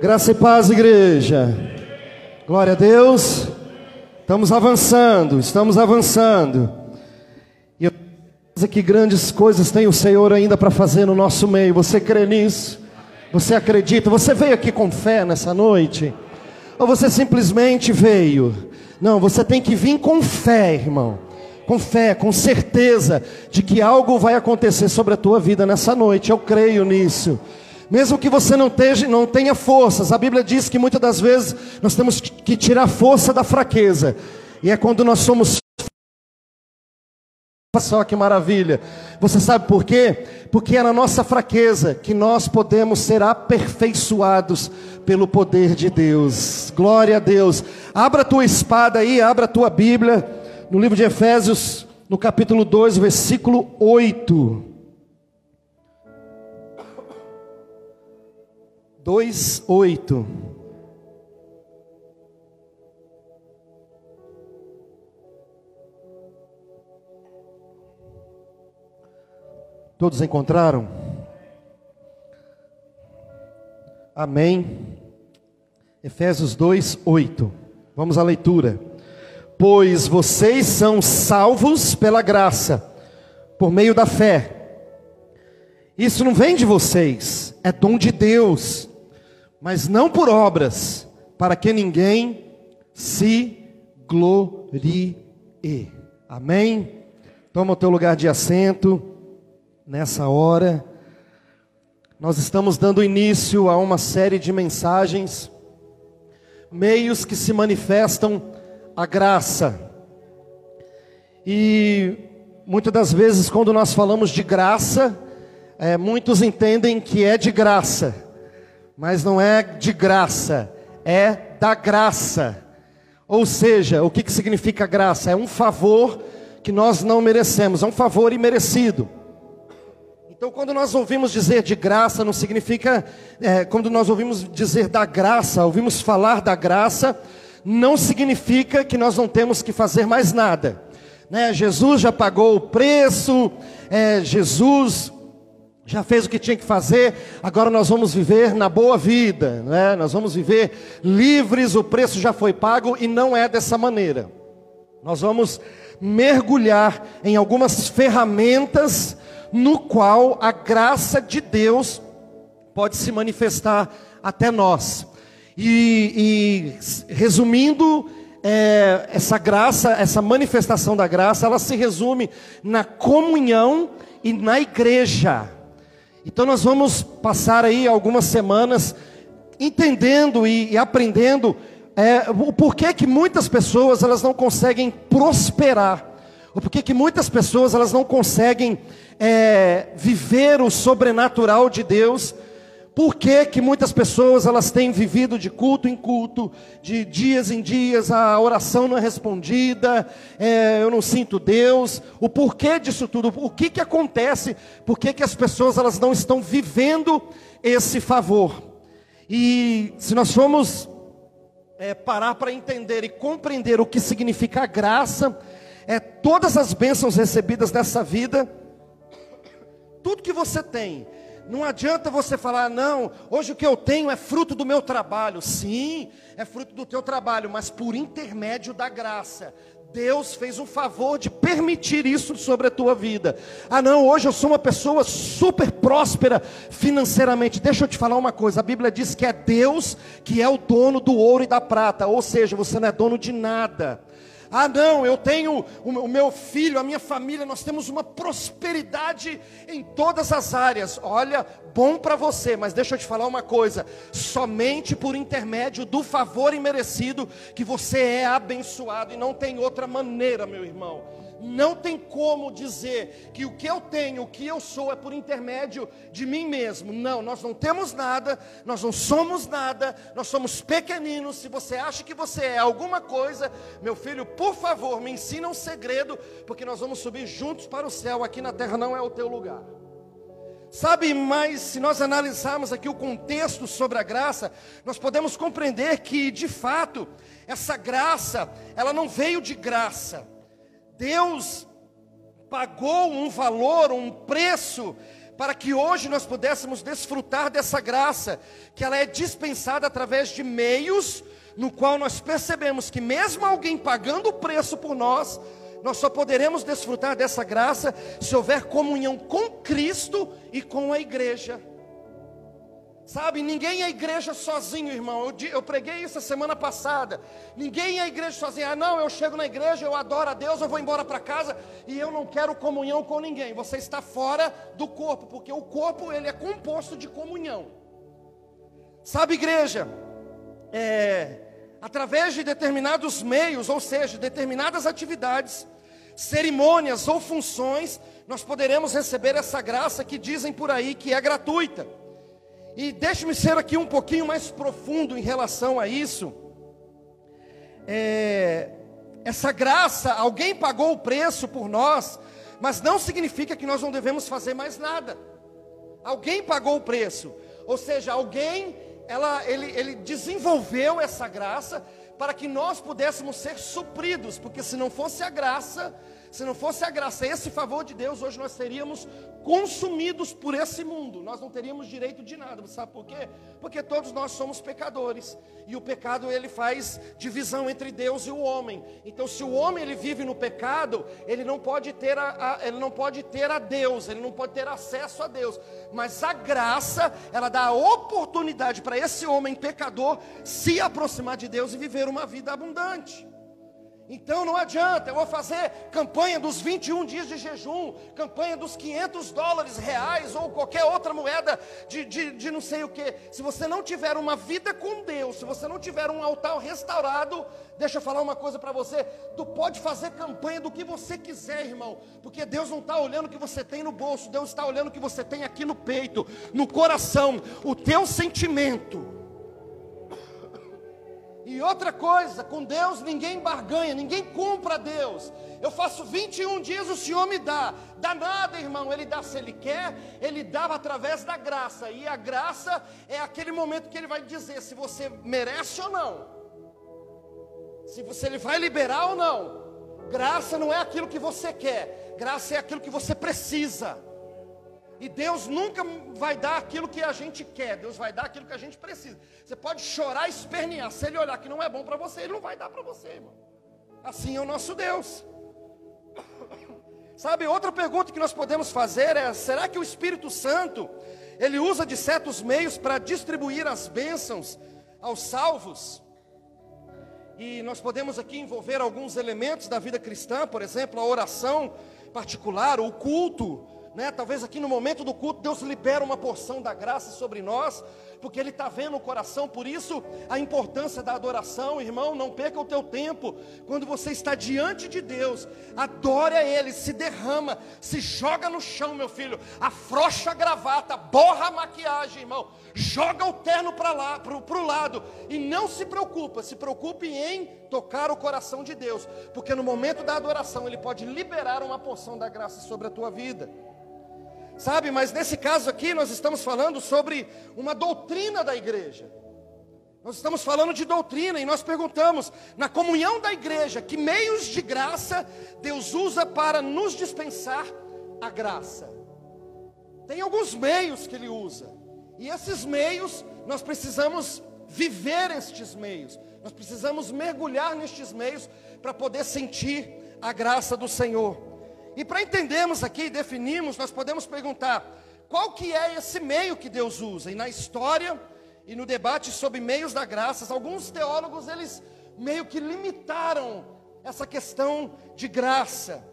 Graça e paz, igreja. Glória a Deus. Estamos avançando, estamos avançando. E eu sei que grandes coisas tem o Senhor ainda para fazer no nosso meio. Você crê nisso? Você acredita? Você veio aqui com fé nessa noite? Ou você simplesmente veio? Não, você tem que vir com fé, irmão. Com fé, com certeza de que algo vai acontecer sobre a tua vida nessa noite. Eu creio nisso. Mesmo que você não, não tenha forças, a Bíblia diz que muitas das vezes nós temos que tirar força da fraqueza. E é quando nós somos só que maravilha. Você sabe por quê? Porque é na nossa fraqueza que nós podemos ser aperfeiçoados pelo poder de Deus. Glória a Deus. Abra a tua espada aí, abra a tua Bíblia no livro de Efésios, no capítulo 2, versículo 8. 2, 8. Todos encontraram? Amém. Efésios 2, 8. Vamos à leitura. Pois vocês são salvos pela graça, por meio da fé. Isso não vem de vocês, é dom de Deus mas não por obras, para que ninguém se glorie. Amém? Toma o teu lugar de assento nessa hora. Nós estamos dando início a uma série de mensagens, meios que se manifestam a graça. E muitas das vezes, quando nós falamos de graça, é, muitos entendem que é de graça mas não é de graça, é da graça. Ou seja, o que, que significa graça? É um favor que nós não merecemos, é um favor imerecido. Então, quando nós ouvimos dizer de graça, não significa, é, quando nós ouvimos dizer da graça, ouvimos falar da graça, não significa que nós não temos que fazer mais nada. Né? Jesus já pagou o preço, é, Jesus já fez o que tinha que fazer, agora nós vamos viver na boa vida, né? nós vamos viver livres, o preço já foi pago e não é dessa maneira. Nós vamos mergulhar em algumas ferramentas no qual a graça de Deus pode se manifestar até nós. E, e resumindo, é, essa graça, essa manifestação da graça, ela se resume na comunhão e na igreja. Então nós vamos passar aí algumas semanas entendendo e, e aprendendo é, o porquê que muitas pessoas elas não conseguem prosperar, o porquê que muitas pessoas elas não conseguem é, viver o sobrenatural de Deus por que, que muitas pessoas elas têm vivido de culto em culto, de dias em dias, a oração não é respondida, é, eu não sinto Deus, o porquê disso tudo, o que, que acontece, por que, que as pessoas elas não estão vivendo esse favor? E se nós formos é, parar para entender e compreender o que significa a graça, é todas as bênçãos recebidas nessa vida, tudo que você tem, não adianta você falar, não, hoje o que eu tenho é fruto do meu trabalho. Sim, é fruto do teu trabalho, mas por intermédio da graça. Deus fez um favor de permitir isso sobre a tua vida. Ah, não, hoje eu sou uma pessoa super próspera financeiramente. Deixa eu te falar uma coisa: a Bíblia diz que é Deus que é o dono do ouro e da prata, ou seja, você não é dono de nada. Ah, não, eu tenho o meu filho, a minha família, nós temos uma prosperidade em todas as áreas. Olha, bom para você, mas deixa eu te falar uma coisa: somente por intermédio do favor imerecido que você é abençoado, e não tem outra maneira, meu irmão. Não tem como dizer que o que eu tenho, o que eu sou é por intermédio de mim mesmo. Não, nós não temos nada, nós não somos nada, nós somos pequeninos. Se você acha que você é alguma coisa, meu filho, por favor, me ensina um segredo, porque nós vamos subir juntos para o céu. Aqui na terra não é o teu lugar. Sabe, mas se nós analisarmos aqui o contexto sobre a graça, nós podemos compreender que, de fato, essa graça, ela não veio de graça. Deus pagou um valor, um preço para que hoje nós pudéssemos desfrutar dessa graça, que ela é dispensada através de meios no qual nós percebemos que mesmo alguém pagando o preço por nós, nós só poderemos desfrutar dessa graça se houver comunhão com Cristo e com a igreja. Sabe, ninguém é igreja sozinho, irmão. Eu, preguei isso a semana passada. Ninguém é igreja sozinho. Ah, não, eu chego na igreja, eu adoro a Deus, eu vou embora para casa e eu não quero comunhão com ninguém. Você está fora do corpo, porque o corpo ele é composto de comunhão. Sabe, igreja, é, através de determinados meios, ou seja, determinadas atividades, cerimônias ou funções, nós poderemos receber essa graça que dizem por aí que é gratuita. E deixe-me ser aqui um pouquinho mais profundo em relação a isso. É, essa graça, alguém pagou o preço por nós, mas não significa que nós não devemos fazer mais nada. Alguém pagou o preço, ou seja, alguém, ela, ele, ele desenvolveu essa graça para que nós pudéssemos ser supridos, porque se não fosse a graça, se não fosse a graça, esse favor de Deus, hoje nós seríamos consumidos por esse mundo. Nós não teríamos direito de nada. Sabe por quê? Porque todos nós somos pecadores. E o pecado ele faz divisão entre Deus e o homem. Então, se o homem ele vive no pecado, ele não pode ter a, a ele não pode ter a Deus, ele não pode ter acesso a Deus. Mas a graça, ela dá a oportunidade para esse homem pecador se aproximar de Deus e viver uma vida abundante. Então não adianta, eu vou fazer campanha dos 21 dias de jejum, campanha dos 500 dólares reais ou qualquer outra moeda de, de, de, não sei o que. Se você não tiver uma vida com Deus, se você não tiver um altar restaurado, deixa eu falar uma coisa para você: tu pode fazer campanha do que você quiser, irmão, porque Deus não está olhando o que você tem no bolso, Deus está olhando o que você tem aqui no peito, no coração, o teu sentimento. E outra coisa, com Deus ninguém barganha, ninguém compra Deus. Eu faço 21 dias, o Senhor me dá. Dá nada, irmão. Ele dá se Ele quer, Ele dá através da graça. E a graça é aquele momento que Ele vai dizer se você merece ou não. Se você Ele vai liberar ou não. Graça não é aquilo que você quer, graça é aquilo que você precisa. E Deus nunca vai dar aquilo que a gente quer, Deus vai dar aquilo que a gente precisa. Você pode chorar e espernear, se Ele olhar que não é bom para você, Ele não vai dar para você, irmão. Assim é o nosso Deus. Sabe, outra pergunta que nós podemos fazer é: será que o Espírito Santo, ele usa de certos meios para distribuir as bênçãos aos salvos? E nós podemos aqui envolver alguns elementos da vida cristã, por exemplo, a oração particular, o culto, né? Talvez aqui no momento do culto Deus libera uma porção da graça sobre nós, porque Ele está vendo o coração, por isso a importância da adoração, irmão, não perca o teu tempo, quando você está diante de Deus, adore a Ele, se derrama, se joga no chão, meu filho, afrocha a gravata, borra a maquiagem, irmão, joga o terno para lá, para o lado, e não se preocupa, se preocupe em tocar o coração de Deus, porque no momento da adoração Ele pode liberar uma porção da graça sobre a tua vida. Sabe, mas nesse caso aqui nós estamos falando sobre uma doutrina da igreja. Nós estamos falando de doutrina e nós perguntamos, na comunhão da igreja, que meios de graça Deus usa para nos dispensar a graça? Tem alguns meios que Ele usa, e esses meios nós precisamos viver estes meios, nós precisamos mergulhar nestes meios para poder sentir a graça do Senhor. E para entendermos aqui, definirmos, nós podemos perguntar: qual que é esse meio que Deus usa? E na história e no debate sobre meios da graça, alguns teólogos eles meio que limitaram essa questão de graça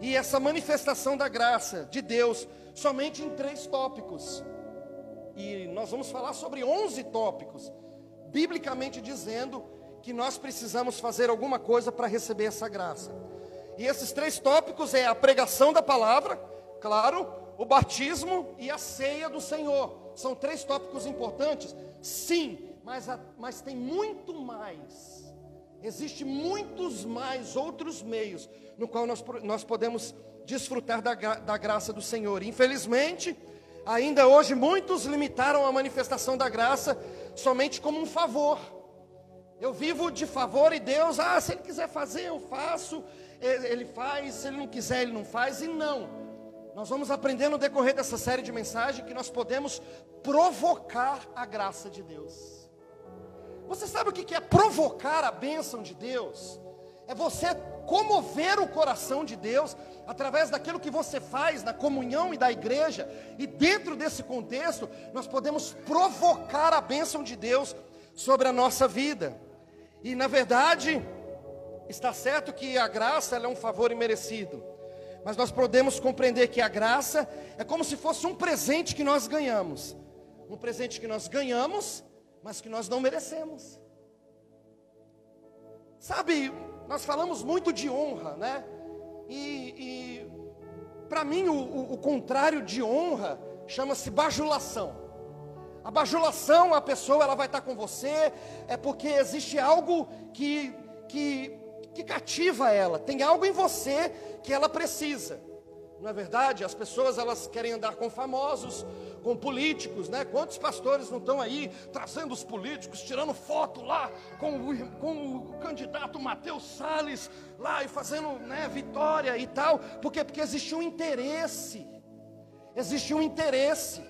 e essa manifestação da graça de Deus somente em três tópicos. E nós vamos falar sobre 11 tópicos, biblicamente dizendo que nós precisamos fazer alguma coisa para receber essa graça. E esses três tópicos é a pregação da palavra, claro, o batismo e a ceia do Senhor. São três tópicos importantes? Sim, mas, a, mas tem muito mais. Existe muitos mais outros meios no qual nós, nós podemos desfrutar da, da graça do Senhor. Infelizmente, ainda hoje muitos limitaram a manifestação da graça somente como um favor. Eu vivo de favor e Deus, ah, se Ele quiser fazer, eu faço ele faz, se ele não quiser, ele não faz, e não. nós vamos aprender no decorrer dessa série de mensagens que nós podemos provocar a graça de Deus. Você sabe o que é provocar a bênção de Deus? É você comover o coração de Deus através daquilo que você faz na comunhão e da igreja. E dentro desse contexto, nós podemos provocar a bênção de Deus sobre a nossa vida. E na verdade, está certo que a graça é um favor imerecido. Mas nós podemos compreender que a graça é como se fosse um presente que nós ganhamos. Um presente que nós ganhamos, mas que nós não merecemos. Sabe, nós falamos muito de honra, né? E, e para mim, o, o, o contrário de honra chama-se bajulação. A bajulação, a pessoa ela vai estar com você, é porque existe algo que, que, que cativa ela, tem algo em você que ela precisa. Não é verdade? As pessoas elas querem andar com famosos, com políticos, né? Quantos pastores não estão aí trazendo os políticos, tirando foto lá com o, com o candidato Matheus Salles lá e fazendo, né, vitória e tal? Por quê? Porque existe um interesse. Existe um interesse.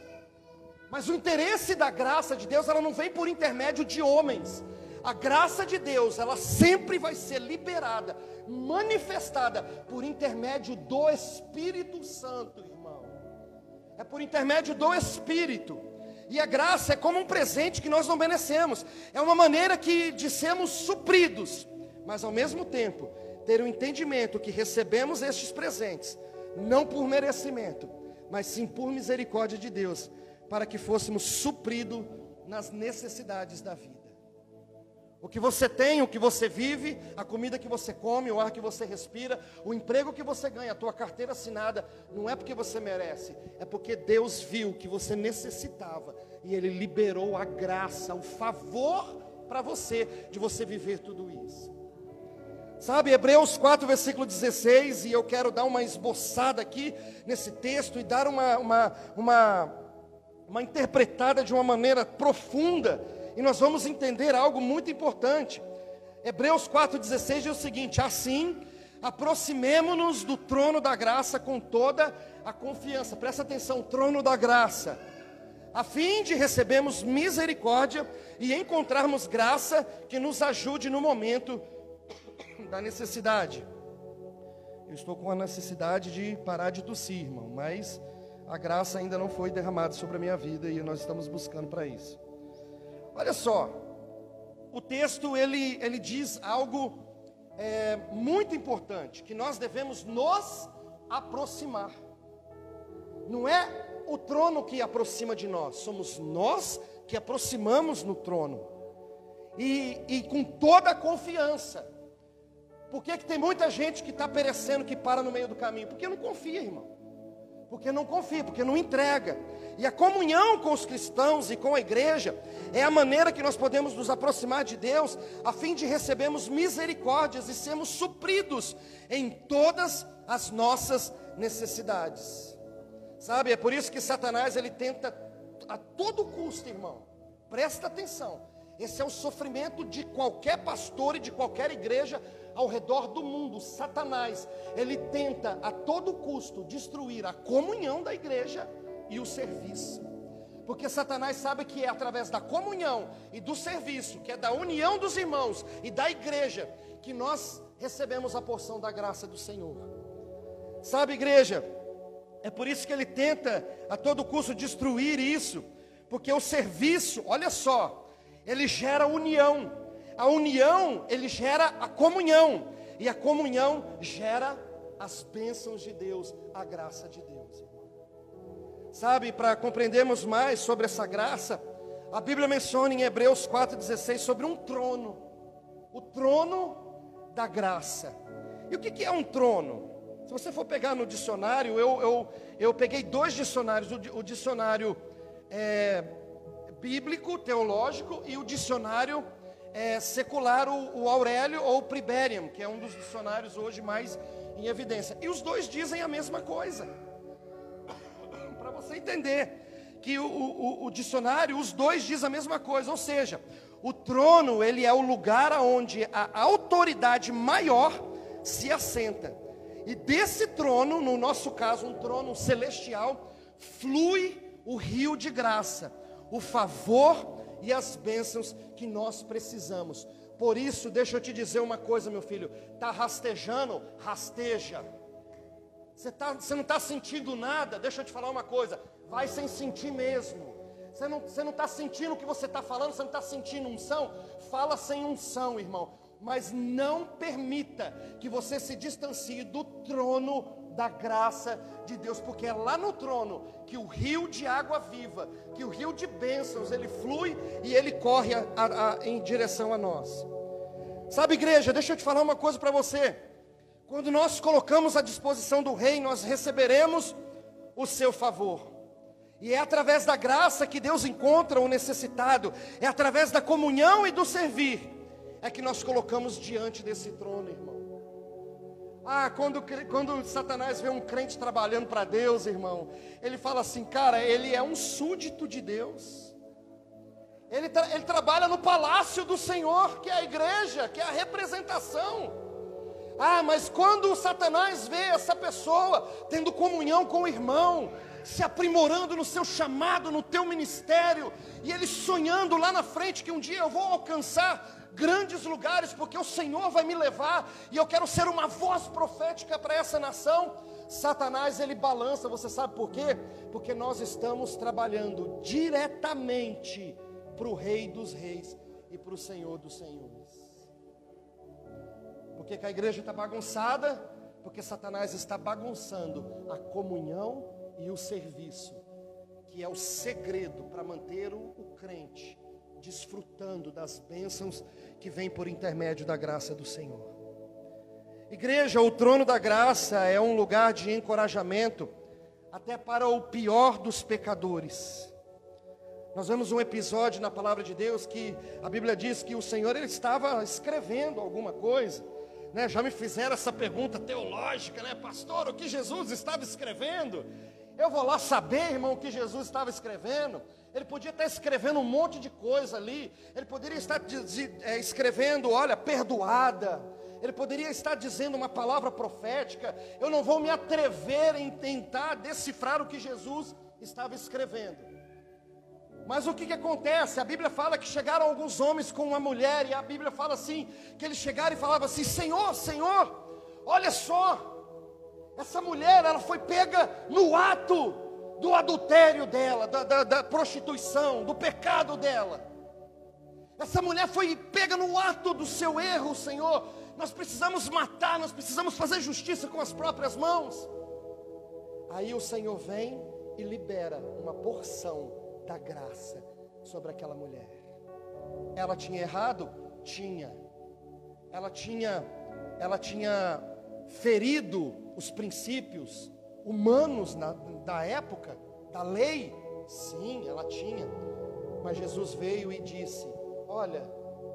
Mas o interesse da graça de Deus, ela não vem por intermédio de homens. A graça de Deus, ela sempre vai ser liberada manifestada por intermédio do Espírito Santo, irmão. É por intermédio do Espírito. E a graça é como um presente que nós não merecemos. É uma maneira que de sermos supridos, mas ao mesmo tempo ter o um entendimento que recebemos estes presentes, não por merecimento, mas sim por misericórdia de Deus, para que fôssemos supridos nas necessidades da vida. O que você tem, o que você vive, a comida que você come, o ar que você respira, o emprego que você ganha, a tua carteira assinada, não é porque você merece, é porque Deus viu que você necessitava e Ele liberou a graça, o favor para você de você viver tudo isso. Sabe, Hebreus 4, versículo 16, e eu quero dar uma esboçada aqui nesse texto e dar uma, uma, uma, uma interpretada de uma maneira profunda e nós vamos entender algo muito importante. Hebreus 4,16 diz o seguinte: Assim, aproximemo-nos do trono da graça com toda a confiança. Presta atenção, trono da graça. A fim de recebermos misericórdia e encontrarmos graça que nos ajude no momento da necessidade. Eu estou com a necessidade de parar de tossir, irmão, mas a graça ainda não foi derramada sobre a minha vida e nós estamos buscando para isso. Olha só, o texto ele, ele diz algo é, muito importante, que nós devemos nos aproximar. Não é o trono que aproxima de nós, somos nós que aproximamos no trono. E, e com toda a confiança. Por que, que tem muita gente que está perecendo, que para no meio do caminho? Porque não confia, irmão porque não confia, porque não entrega. E a comunhão com os cristãos e com a igreja é a maneira que nós podemos nos aproximar de Deus, a fim de recebermos misericórdias e sermos supridos em todas as nossas necessidades. Sabe, é por isso que Satanás ele tenta a todo custo, irmão. Presta atenção. Esse é o sofrimento de qualquer pastor e de qualquer igreja ao redor do mundo, Satanás, ele tenta a todo custo destruir a comunhão da igreja e o serviço. Porque Satanás sabe que é através da comunhão e do serviço, que é da união dos irmãos e da igreja, que nós recebemos a porção da graça do Senhor. Sabe, igreja, é por isso que ele tenta a todo custo destruir isso, porque o serviço, olha só, ele gera união. A união, ele gera a comunhão. E a comunhão gera as bênçãos de Deus, a graça de Deus. Sabe, para compreendermos mais sobre essa graça, a Bíblia menciona em Hebreus 4,16 sobre um trono. O trono da graça. E o que, que é um trono? Se você for pegar no dicionário, eu, eu, eu peguei dois dicionários, o, o dicionário é, bíblico, teológico, e o dicionário é, secular o, o Aurélio ou o Priberium, que é um dos dicionários hoje mais em evidência. E os dois dizem a mesma coisa. Para você entender que o, o, o, dicionário, os dois dizem a mesma coisa, ou seja, o trono ele é o lugar onde a autoridade maior se assenta. E desse trono, no nosso caso, um trono celestial, flui o rio de graça, o favor e as bênçãos que nós precisamos. Por isso, deixa eu te dizer uma coisa, meu filho: está rastejando, rasteja. Você, tá, você não está sentindo nada, deixa eu te falar uma coisa: vai sem sentir mesmo. Você não está não tá sentindo o que você está falando, você não está sentindo unção? Fala sem unção, irmão. Mas não permita que você se distancie do trono da graça de Deus, porque é lá no trono que o rio de água viva, que o rio de bênçãos, ele flui e ele corre a, a, em direção a nós. Sabe, igreja, deixa eu te falar uma coisa para você. Quando nós colocamos à disposição do rei, nós receberemos o seu favor. E é através da graça que Deus encontra o necessitado, é através da comunhão e do servir, é que nós colocamos diante desse trono, irmão. Ah, quando, quando Satanás vê um crente trabalhando para Deus, irmão, ele fala assim, cara, ele é um súdito de Deus. Ele, tra ele trabalha no palácio do Senhor, que é a igreja, que é a representação. Ah, mas quando Satanás vê essa pessoa tendo comunhão com o irmão, se aprimorando no seu chamado, no teu ministério, e ele sonhando lá na frente que um dia eu vou alcançar grandes lugares, porque o Senhor vai me levar, e eu quero ser uma voz profética para essa nação. Satanás ele balança, você sabe por quê? Porque nós estamos trabalhando diretamente para o Rei dos Reis e para o Senhor dos Senhores. Por que, que a igreja está bagunçada? Porque Satanás está bagunçando a comunhão e o serviço, que é o segredo para manter o crente desfrutando das bênçãos que vêm por intermédio da graça do Senhor. Igreja, o trono da graça é um lugar de encorajamento até para o pior dos pecadores. Nós vemos um episódio na palavra de Deus que a Bíblia diz que o Senhor ele estava escrevendo alguma coisa né, já me fizeram essa pergunta teológica, né, pastor, o que Jesus estava escrevendo? Eu vou lá saber, irmão, o que Jesus estava escrevendo. Ele podia estar escrevendo um monte de coisa ali. Ele poderia estar é, escrevendo, olha, perdoada. Ele poderia estar dizendo uma palavra profética. Eu não vou me atrever em tentar decifrar o que Jesus estava escrevendo. Mas o que, que acontece? A Bíblia fala que chegaram alguns homens com uma mulher, e a Bíblia fala assim: que eles chegaram e falavam assim: Senhor, Senhor, olha só, essa mulher, ela foi pega no ato do adultério dela, da, da, da prostituição, do pecado dela. Essa mulher foi pega no ato do seu erro, Senhor. Nós precisamos matar, nós precisamos fazer justiça com as próprias mãos. Aí o Senhor vem e libera uma porção da graça sobre aquela mulher. Ela tinha errado? Tinha. Ela tinha, ela tinha ferido os princípios humanos na, da época, da lei? Sim, ela tinha. Mas Jesus veio e disse: Olha,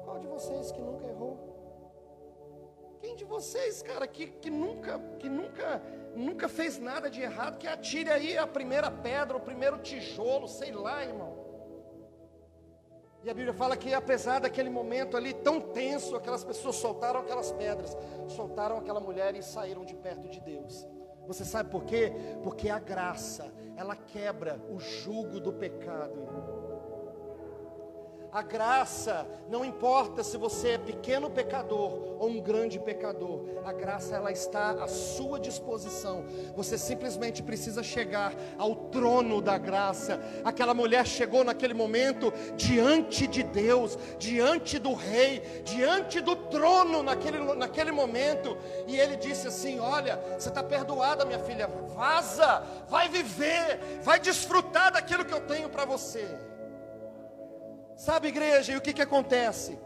qual de vocês que nunca errou? Quem de vocês, cara, que, que nunca, que nunca nunca fez nada de errado, que atire aí a primeira pedra, o primeiro tijolo, sei lá, irmão. E a Bíblia fala que apesar daquele momento ali tão tenso, aquelas pessoas soltaram aquelas pedras, soltaram aquela mulher e saíram de perto de Deus. Você sabe por quê? Porque a graça, ela quebra o jugo do pecado, irmão. A graça, não importa se você é pequeno pecador ou um grande pecador, a graça ela está à sua disposição. Você simplesmente precisa chegar ao trono da graça. Aquela mulher chegou naquele momento diante de Deus, diante do rei, diante do trono naquele, naquele momento, e ele disse assim: Olha, você está perdoada, minha filha, vaza, vai viver, vai desfrutar daquilo que eu tenho para você. Sabe, igreja, e o que, que acontece?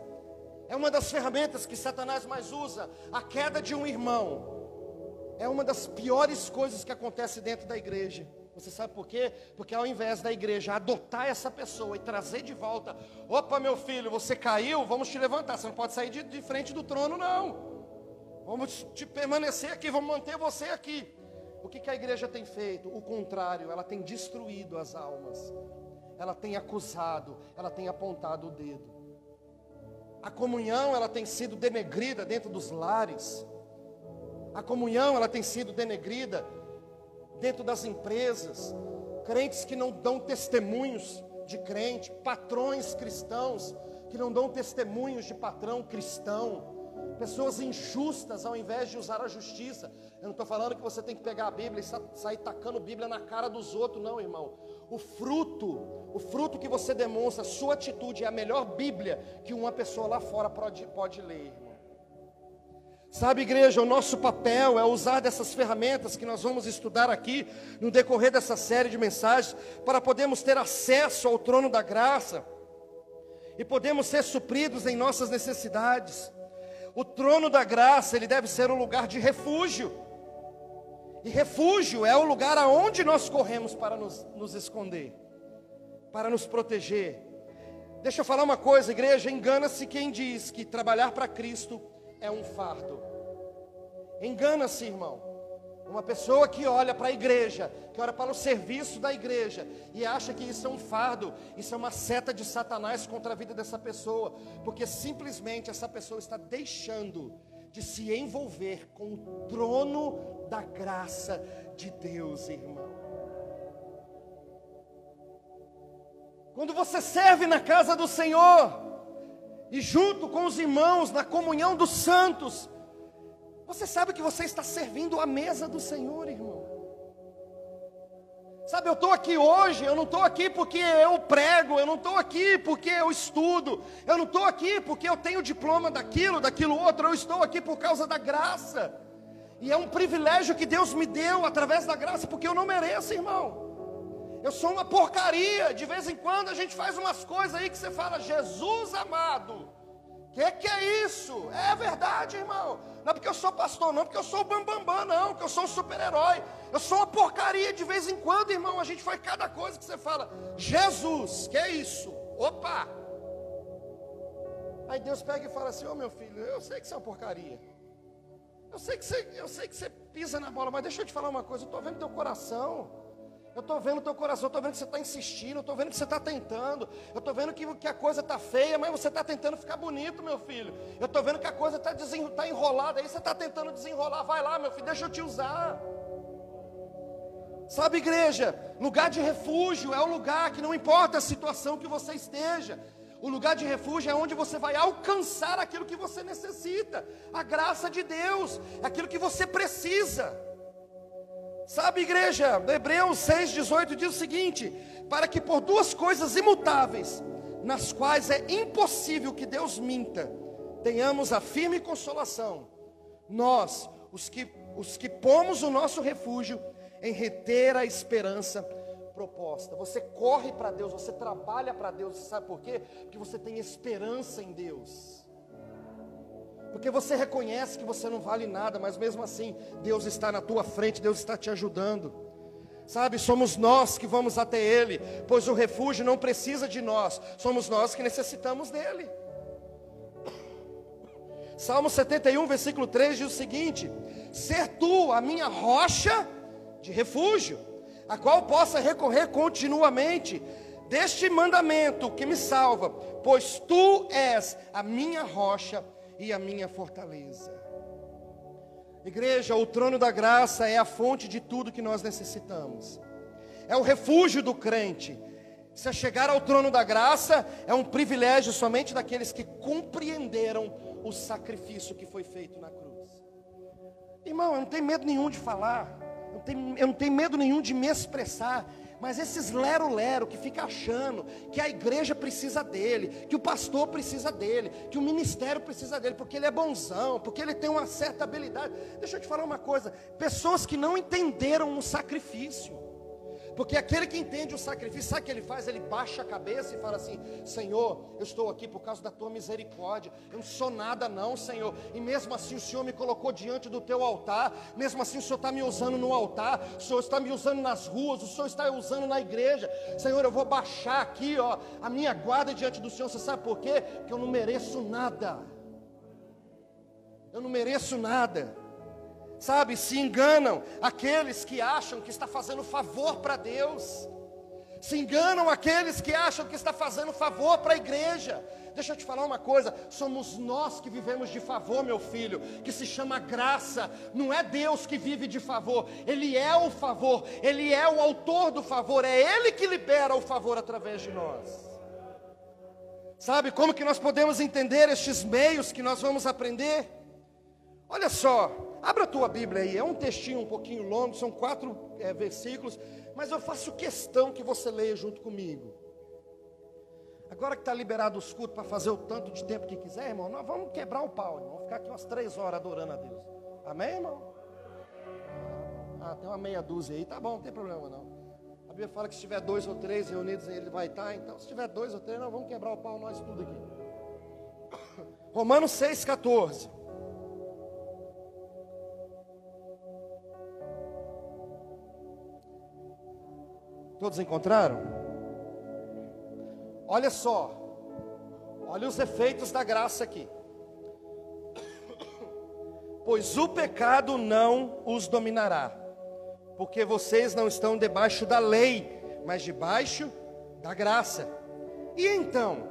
É uma das ferramentas que Satanás mais usa, a queda de um irmão. É uma das piores coisas que acontece dentro da igreja. Você sabe por quê? Porque ao invés da igreja adotar essa pessoa e trazer de volta, opa, meu filho, você caiu, vamos te levantar. Você não pode sair de, de frente do trono, não. Vamos te permanecer aqui, vamos manter você aqui. O que, que a igreja tem feito? O contrário, ela tem destruído as almas ela tem acusado, ela tem apontado o dedo. A comunhão, ela tem sido denegrida dentro dos lares. A comunhão, ela tem sido denegrida dentro das empresas. Crentes que não dão testemunhos de crente, patrões cristãos que não dão testemunhos de patrão cristão pessoas injustas ao invés de usar a justiça. Eu não estou falando que você tem que pegar a Bíblia e sair tacando Bíblia na cara dos outros, não, irmão. O fruto, o fruto que você demonstra, a sua atitude é a melhor Bíblia que uma pessoa lá fora pode, pode ler. Sabe, igreja, o nosso papel é usar dessas ferramentas que nós vamos estudar aqui no decorrer dessa série de mensagens, para podermos ter acesso ao trono da graça e podemos ser supridos em nossas necessidades. O trono da graça, ele deve ser um lugar de refúgio. E refúgio é o lugar aonde nós corremos para nos, nos esconder, para nos proteger. Deixa eu falar uma coisa, igreja, engana-se quem diz que trabalhar para Cristo é um fardo. Engana-se, irmão. Uma pessoa que olha para a igreja, que olha para o serviço da igreja e acha que isso é um fardo, isso é uma seta de Satanás contra a vida dessa pessoa, porque simplesmente essa pessoa está deixando de se envolver com o trono da graça de Deus, irmão. Quando você serve na casa do Senhor, e junto com os irmãos, na comunhão dos santos, você sabe que você está servindo a mesa do Senhor, irmão. Sabe, eu estou aqui hoje, eu não estou aqui porque eu prego, eu não estou aqui porque eu estudo, eu não estou aqui porque eu tenho diploma daquilo, daquilo outro, eu estou aqui por causa da graça. E é um privilégio que Deus me deu através da graça, porque eu não mereço, irmão. Eu sou uma porcaria, de vez em quando a gente faz umas coisas aí que você fala, Jesus amado, que que é isso? É verdade, irmão. Não é porque eu sou pastor, não, porque eu sou o bambambam, bam, não, porque eu sou um super-herói. Eu sou uma porcaria de vez em quando, irmão. A gente faz cada coisa que você fala. Jesus, que é isso? Opa! Aí Deus pega e fala assim: Ô oh, meu filho, eu sei que você é uma porcaria. Eu sei que você, eu sei que você pisa na bola, mas deixa eu te falar uma coisa, eu estou vendo teu coração. Eu estou vendo o teu coração, estou vendo que você está insistindo, estou vendo que você está tentando, eu estou vendo que, que a coisa está feia, mas você está tentando ficar bonito, meu filho. Eu estou vendo que a coisa está tá enrolada, aí você está tentando desenrolar. Vai lá, meu filho, deixa eu te usar. Sabe, igreja, lugar de refúgio é o lugar que não importa a situação que você esteja, o lugar de refúgio é onde você vai alcançar aquilo que você necessita, a graça de Deus, aquilo que você precisa. Sabe, igreja, Hebreus 6,18 diz o seguinte: para que por duas coisas imutáveis, nas quais é impossível que Deus minta, tenhamos a firme consolação, nós, os que, os que pomos o nosso refúgio em reter a esperança proposta. Você corre para Deus, você trabalha para Deus, sabe por quê? Porque você tem esperança em Deus. Porque você reconhece que você não vale nada, mas mesmo assim, Deus está na tua frente, Deus está te ajudando. Sabe, somos nós que vamos até Ele, pois o refúgio não precisa de nós, somos nós que necessitamos dele. Salmo 71, versículo 3 diz o seguinte: Ser tu a minha rocha de refúgio, a qual possa recorrer continuamente, deste mandamento que me salva, pois tu és a minha rocha e a minha fortaleza. Igreja, o trono da graça é a fonte de tudo que nós necessitamos, é o refúgio do crente. Se chegar ao trono da graça é um privilégio somente daqueles que compreenderam o sacrifício que foi feito na cruz. Irmão, eu não tenho medo nenhum de falar, eu tenho, eu não tenho medo nenhum de me expressar. Mas esses lero-lero que fica achando que a igreja precisa dele, que o pastor precisa dele, que o ministério precisa dele, porque ele é bonzão, porque ele tem uma certa habilidade. Deixa eu te falar uma coisa: pessoas que não entenderam o sacrifício. Porque aquele que entende o sacrifício, sabe o que ele faz? Ele baixa a cabeça e fala assim: Senhor, eu estou aqui por causa da tua misericórdia. Eu não sou nada, não, Senhor. E mesmo assim o Senhor me colocou diante do teu altar. Mesmo assim o Senhor está me usando no altar. O Senhor está me usando nas ruas. O Senhor está usando na igreja. Senhor, eu vou baixar aqui, ó, a minha guarda diante do Senhor. Você sabe por quê? Porque eu não mereço nada. Eu não mereço nada. Sabe, se enganam aqueles que acham que está fazendo favor para Deus. Se enganam aqueles que acham que está fazendo favor para a igreja. Deixa eu te falar uma coisa: somos nós que vivemos de favor, meu filho, que se chama graça. Não é Deus que vive de favor, Ele é o favor, Ele é o autor do favor, é Ele que libera o favor através de nós. Sabe como que nós podemos entender estes meios que nós vamos aprender? Olha só, abra a tua Bíblia aí, é um textinho um pouquinho longo, são quatro é, versículos, mas eu faço questão que você leia junto comigo. Agora que está liberado os cultos para fazer o tanto de tempo que quiser, irmão, nós vamos quebrar o pau, irmão. Vamos ficar aqui umas três horas adorando a Deus. Amém, irmão? Ah, tem uma meia dúzia aí, tá bom, não tem problema não. A Bíblia fala que se tiver dois ou três reunidos, ele vai estar. Então, se tiver dois ou três, nós vamos quebrar o pau nós tudo aqui. Romanos 6,14. Todos encontraram? Olha só, olha os efeitos da graça aqui. Pois o pecado não os dominará, porque vocês não estão debaixo da lei, mas debaixo da graça. E então,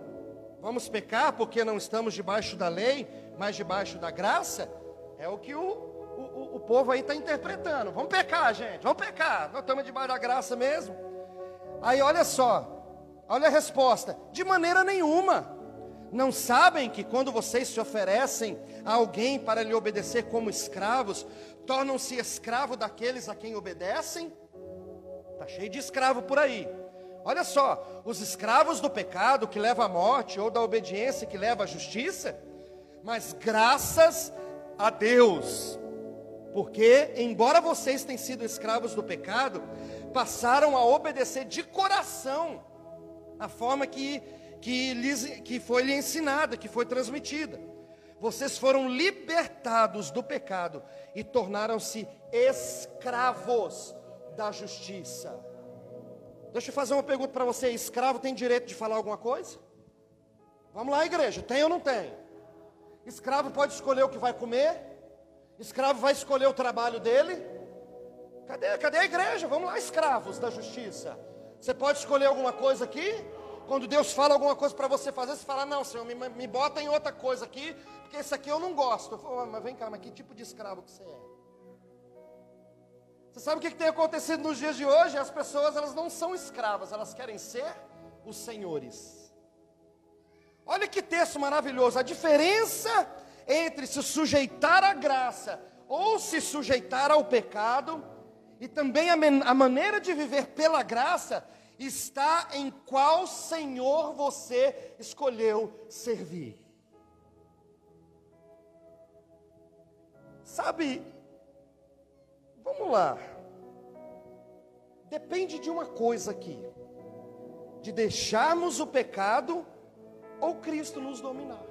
vamos pecar porque não estamos debaixo da lei, mas debaixo da graça? É o que o, o, o povo aí está interpretando. Vamos pecar, gente, vamos pecar. Nós estamos debaixo da graça mesmo. Aí olha só, olha a resposta: de maneira nenhuma. Não sabem que quando vocês se oferecem a alguém para lhe obedecer como escravos, tornam-se escravo daqueles a quem obedecem? Está cheio de escravo por aí. Olha só, os escravos do pecado que leva à morte, ou da obediência que leva à justiça, mas graças a Deus, porque, embora vocês tenham sido escravos do pecado, passaram a obedecer de coração a forma que, que, lhes, que foi lhe ensinada, que foi transmitida. Vocês foram libertados do pecado e tornaram-se escravos da justiça. Deixa eu fazer uma pergunta para você: escravo tem direito de falar alguma coisa? Vamos lá, igreja, tem ou não tem? Escravo pode escolher o que vai comer? Escravo vai escolher o trabalho dele? Cadê, cadê a igreja? Vamos lá, escravos da justiça. Você pode escolher alguma coisa aqui? Quando Deus fala alguma coisa para você fazer, você fala, não, Senhor, me, me bota em outra coisa aqui, porque isso aqui eu não gosto. Eu falo, mas vem cá, mas que tipo de escravo que você é? Você sabe o que, que tem acontecido nos dias de hoje? As pessoas elas não são escravas, elas querem ser os senhores. Olha que texto maravilhoso. A diferença entre se sujeitar à graça ou se sujeitar ao pecado e também a, a maneira de viver pela graça está em qual Senhor você escolheu servir. Sabe, vamos lá. Depende de uma coisa aqui: de deixarmos o pecado ou Cristo nos dominar.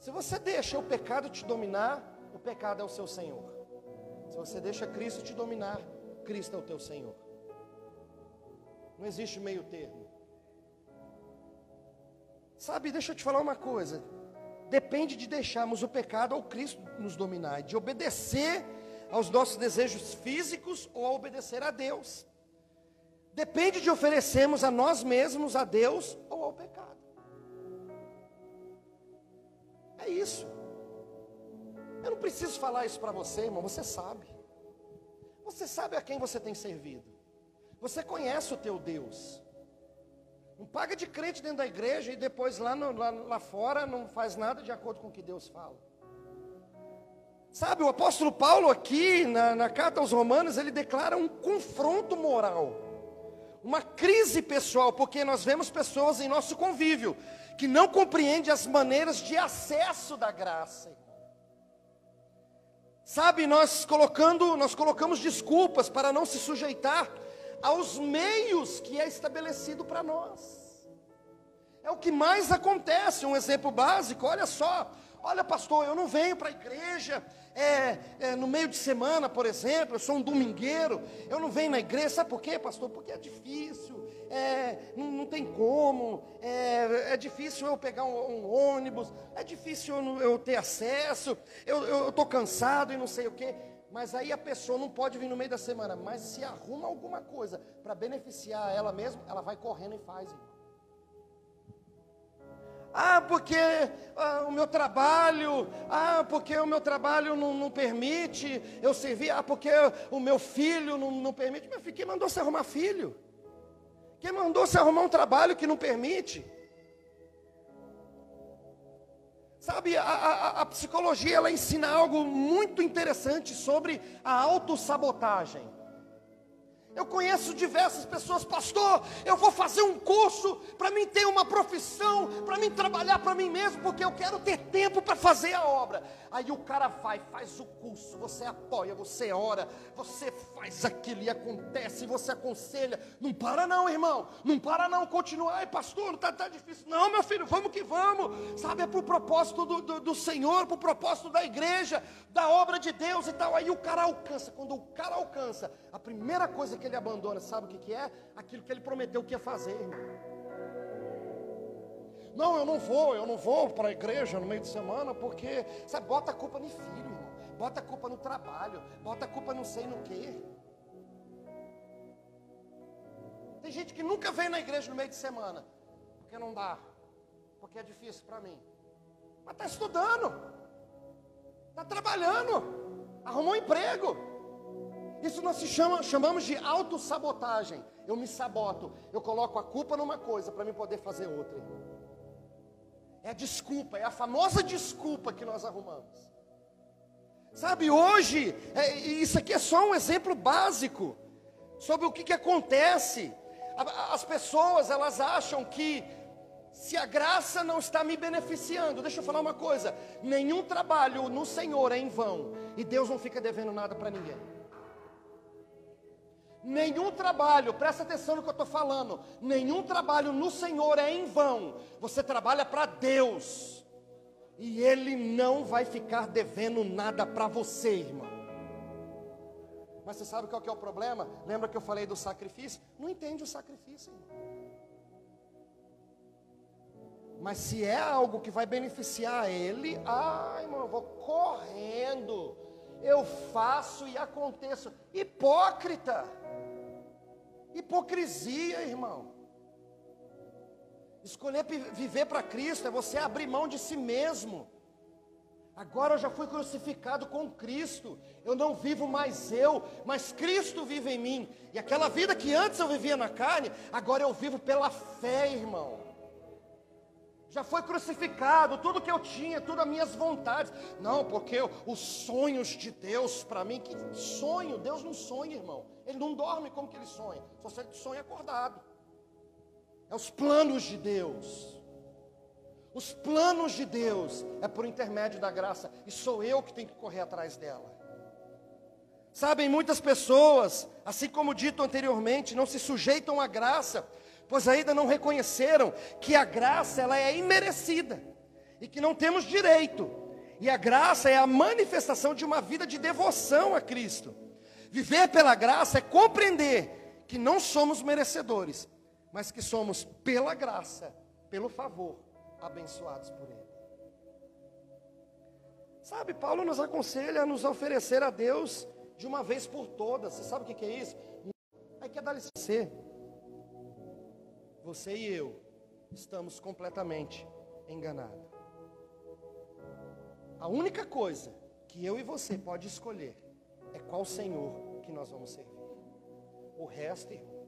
Se você deixa o pecado te dominar, pecado é o seu Senhor. Se você deixa Cristo te dominar, Cristo é o teu Senhor. Não existe meio termo. Sabe, deixa eu te falar uma coisa. Depende de deixarmos o pecado ou Cristo nos dominar, de obedecer aos nossos desejos físicos ou a obedecer a Deus. Depende de oferecermos a nós mesmos a Deus ou ao pecado. É isso. Preciso falar isso para você, irmão, você sabe. Você sabe a quem você tem servido. Você conhece o teu Deus. Não paga de crente dentro da igreja e depois lá, no, lá, lá fora não faz nada de acordo com o que Deus fala. Sabe, o apóstolo Paulo aqui, na, na carta aos Romanos, ele declara um confronto moral, uma crise pessoal, porque nós vemos pessoas em nosso convívio que não compreendem as maneiras de acesso da graça. Sabe, nós colocando, nós colocamos desculpas para não se sujeitar aos meios que é estabelecido para nós. É o que mais acontece, um exemplo básico, olha só, olha pastor, eu não venho para a igreja é, é, no meio de semana, por exemplo, eu sou um domingueiro, eu não venho na igreja, sabe por quê, pastor? Porque é difícil, é, não, não, tem como, é, é, difícil eu pegar um, um ônibus, é difícil eu, eu, ter acesso, eu estou cansado e não sei o quê. Mas aí a pessoa não pode vir no meio da semana, mas se arruma alguma coisa para beneficiar ela mesma, ela vai correndo e faz. Ah, porque ah, o meu trabalho, ah, porque o meu trabalho não, não, permite eu servir, ah, porque o meu filho não, não permite. Meu filho, quem mandou você arrumar filho? Quem mandou você arrumar um trabalho que não permite? Sabe, a, a, a psicologia ela ensina algo muito interessante sobre a autossabotagem. Eu conheço diversas pessoas, pastor, eu vou fazer um curso para mim ter uma profissão, para mim trabalhar para mim mesmo, porque eu quero ter tempo para fazer a obra. Aí o cara vai, faz o curso, você apoia, você ora, você faz aquilo e acontece, você aconselha. Não para não, irmão, não para não, continua. Ai, pastor, não está tá difícil. Não, meu filho, vamos que vamos. Sabe, é para o propósito do, do, do Senhor, para o propósito da igreja, da obra de Deus e tal. Aí o cara alcança, quando o cara alcança, a primeira coisa que ele abandona, sabe o que, que é? Aquilo que ele prometeu que ia fazer, irmão. Não, eu não vou, eu não vou para a igreja no meio de semana, porque, sabe, bota a culpa no filho, irmão. Bota a culpa no trabalho, bota a culpa não sei no quê. Tem gente que nunca vem na igreja no meio de semana, porque não dá, porque é difícil para mim. Mas está estudando, está trabalhando, arrumou um emprego. Isso nós se chama, chamamos de autossabotagem. Eu me saboto, eu coloco a culpa numa coisa para me poder fazer outra. É a desculpa, é a famosa desculpa que nós arrumamos. Sabe, hoje, é, isso aqui é só um exemplo básico sobre o que, que acontece. As pessoas, elas acham que se a graça não está me beneficiando, deixa eu falar uma coisa: nenhum trabalho no Senhor é em vão, e Deus não fica devendo nada para ninguém. Nenhum trabalho, presta atenção no que eu estou falando, nenhum trabalho no Senhor é em vão. Você trabalha para Deus, e Ele não vai ficar devendo nada para você, irmão. Mas você sabe qual que é o problema? Lembra que eu falei do sacrifício? Não entende o sacrifício, irmão. Mas se é algo que vai beneficiar ele, ai, irmão, eu vou correndo, eu faço e aconteço. Hipócrita. Hipocrisia, irmão. Escolher viver para Cristo é você abrir mão de si mesmo. Agora eu já fui crucificado com Cristo. Eu não vivo mais eu, mas Cristo vive em mim. E aquela vida que antes eu vivia na carne, agora eu vivo pela fé, irmão já foi crucificado, tudo que eu tinha, todas as minhas vontades. Não, porque os sonhos de Deus para mim, que sonho, Deus não sonha, irmão. Ele não dorme como que ele sonha, só se ele sonha acordado. É os planos de Deus. Os planos de Deus é por intermédio da graça, e sou eu que tenho que correr atrás dela. Sabem, muitas pessoas, assim como dito anteriormente, não se sujeitam à graça, pois ainda não reconheceram que a graça ela é imerecida e que não temos direito. E a graça é a manifestação de uma vida de devoção a Cristo. Viver pela graça é compreender que não somos merecedores, mas que somos pela graça, pelo favor, abençoados por Ele. Sabe, Paulo nos aconselha a nos oferecer a Deus de uma vez por todas. Você sabe o que é isso? Aí quer dar licença você e eu estamos completamente enganados. A única coisa que eu e você pode escolher é qual Senhor que nós vamos servir. O resto, irmão.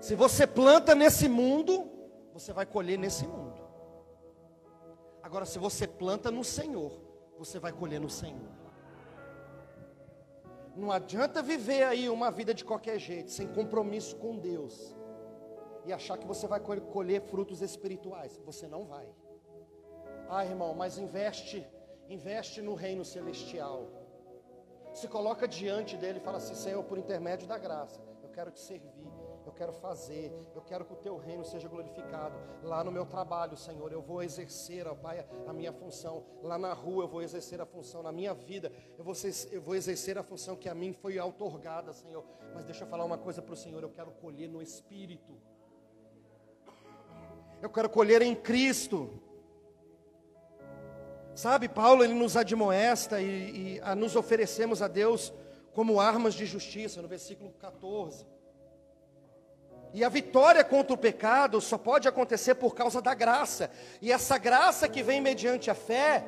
Se você planta nesse mundo, você vai colher nesse mundo. Agora, se você planta no Senhor, você vai colher no Senhor. Não adianta viver aí uma vida de qualquer jeito, sem compromisso com Deus, e achar que você vai colher frutos espirituais. Você não vai. Ah, irmão, mas investe, investe no reino celestial. Se coloca diante dele e fala assim: Senhor, por intermédio da graça, eu quero te servir eu quero fazer, eu quero que o teu reino seja glorificado. Lá no meu trabalho, Senhor, eu vou exercer, ó Pai, a minha função. Lá na rua eu vou exercer a função. Na minha vida eu vou, eu vou exercer a função que a mim foi outorgada, Senhor. Mas deixa eu falar uma coisa para o Senhor: eu quero colher no Espírito. Eu quero colher em Cristo. Sabe, Paulo ele nos admoesta e, e a nos oferecemos a Deus como armas de justiça, no versículo 14. E a vitória contra o pecado só pode acontecer por causa da graça. E essa graça que vem mediante a fé,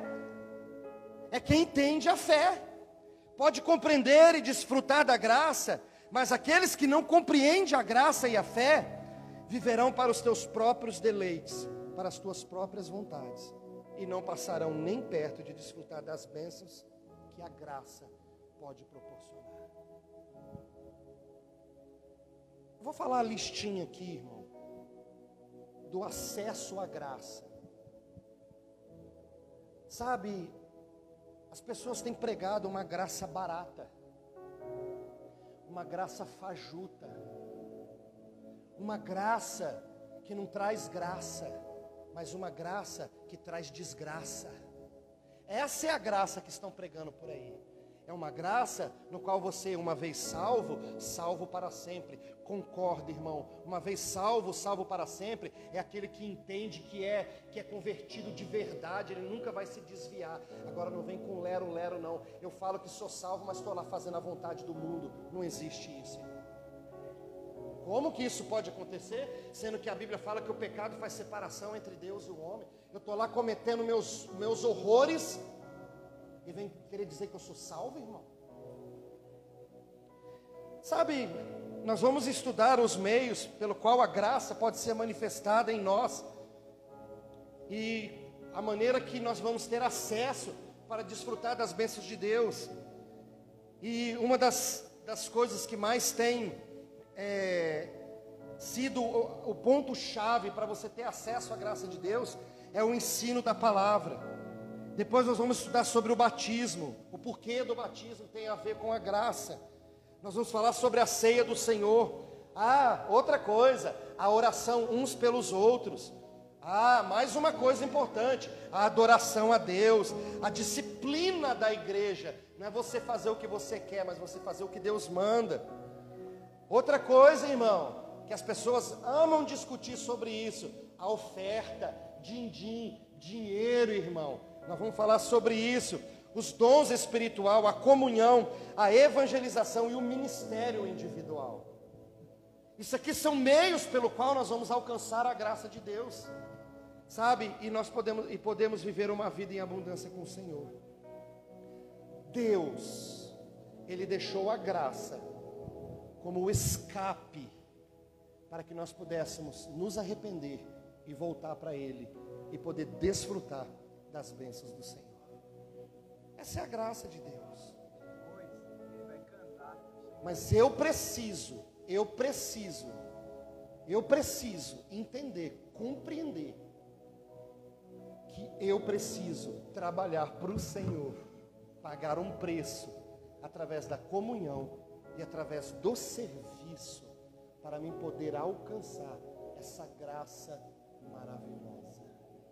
é quem entende a fé. Pode compreender e desfrutar da graça, mas aqueles que não compreendem a graça e a fé, viverão para os teus próprios deleites, para as tuas próprias vontades, e não passarão nem perto de desfrutar das bênçãos que a graça pode proporcionar. Vou falar a listinha aqui, irmão, do acesso à graça. Sabe, as pessoas têm pregado uma graça barata, uma graça fajuta, uma graça que não traz graça, mas uma graça que traz desgraça. Essa é a graça que estão pregando por aí. É uma graça no qual você, uma vez salvo, salvo para sempre. Concorda, irmão. Uma vez salvo, salvo para sempre, é aquele que entende que é que é convertido de verdade, ele nunca vai se desviar. Agora não vem com lero lero não. Eu falo que sou salvo, mas estou lá fazendo a vontade do mundo. Não existe isso. Irmão. Como que isso pode acontecer? Sendo que a Bíblia fala que o pecado faz separação entre Deus e o homem. Eu estou lá cometendo meus, meus horrores e vem querer dizer que eu sou salvo, irmão? Sabe, nós vamos estudar os meios pelo qual a graça pode ser manifestada em nós e a maneira que nós vamos ter acesso para desfrutar das bênçãos de Deus. E uma das, das coisas que mais tem é, sido o, o ponto-chave para você ter acesso à graça de Deus é o ensino da palavra. Depois nós vamos estudar sobre o batismo, o porquê do batismo tem a ver com a graça. Nós vamos falar sobre a ceia do Senhor. Ah, outra coisa, a oração uns pelos outros. Ah, mais uma coisa importante, a adoração a Deus, a disciplina da igreja. Não é você fazer o que você quer, mas você fazer o que Deus manda. Outra coisa, irmão, que as pessoas amam discutir sobre isso, a oferta, din-din, dinheiro, irmão. Nós vamos falar sobre isso. Os dons espiritual, a comunhão, a evangelização e o ministério individual. Isso aqui são meios pelo qual nós vamos alcançar a graça de Deus. Sabe? E nós podemos e podemos viver uma vida em abundância com o Senhor. Deus, ele deixou a graça como o escape para que nós pudéssemos nos arrepender e voltar para ele e poder desfrutar das bênçãos do Senhor. Essa é a graça de Deus. Mas eu preciso, eu preciso, eu preciso entender, compreender que eu preciso trabalhar para o Senhor, pagar um preço através da comunhão e através do serviço para mim poder alcançar essa graça maravilhosa.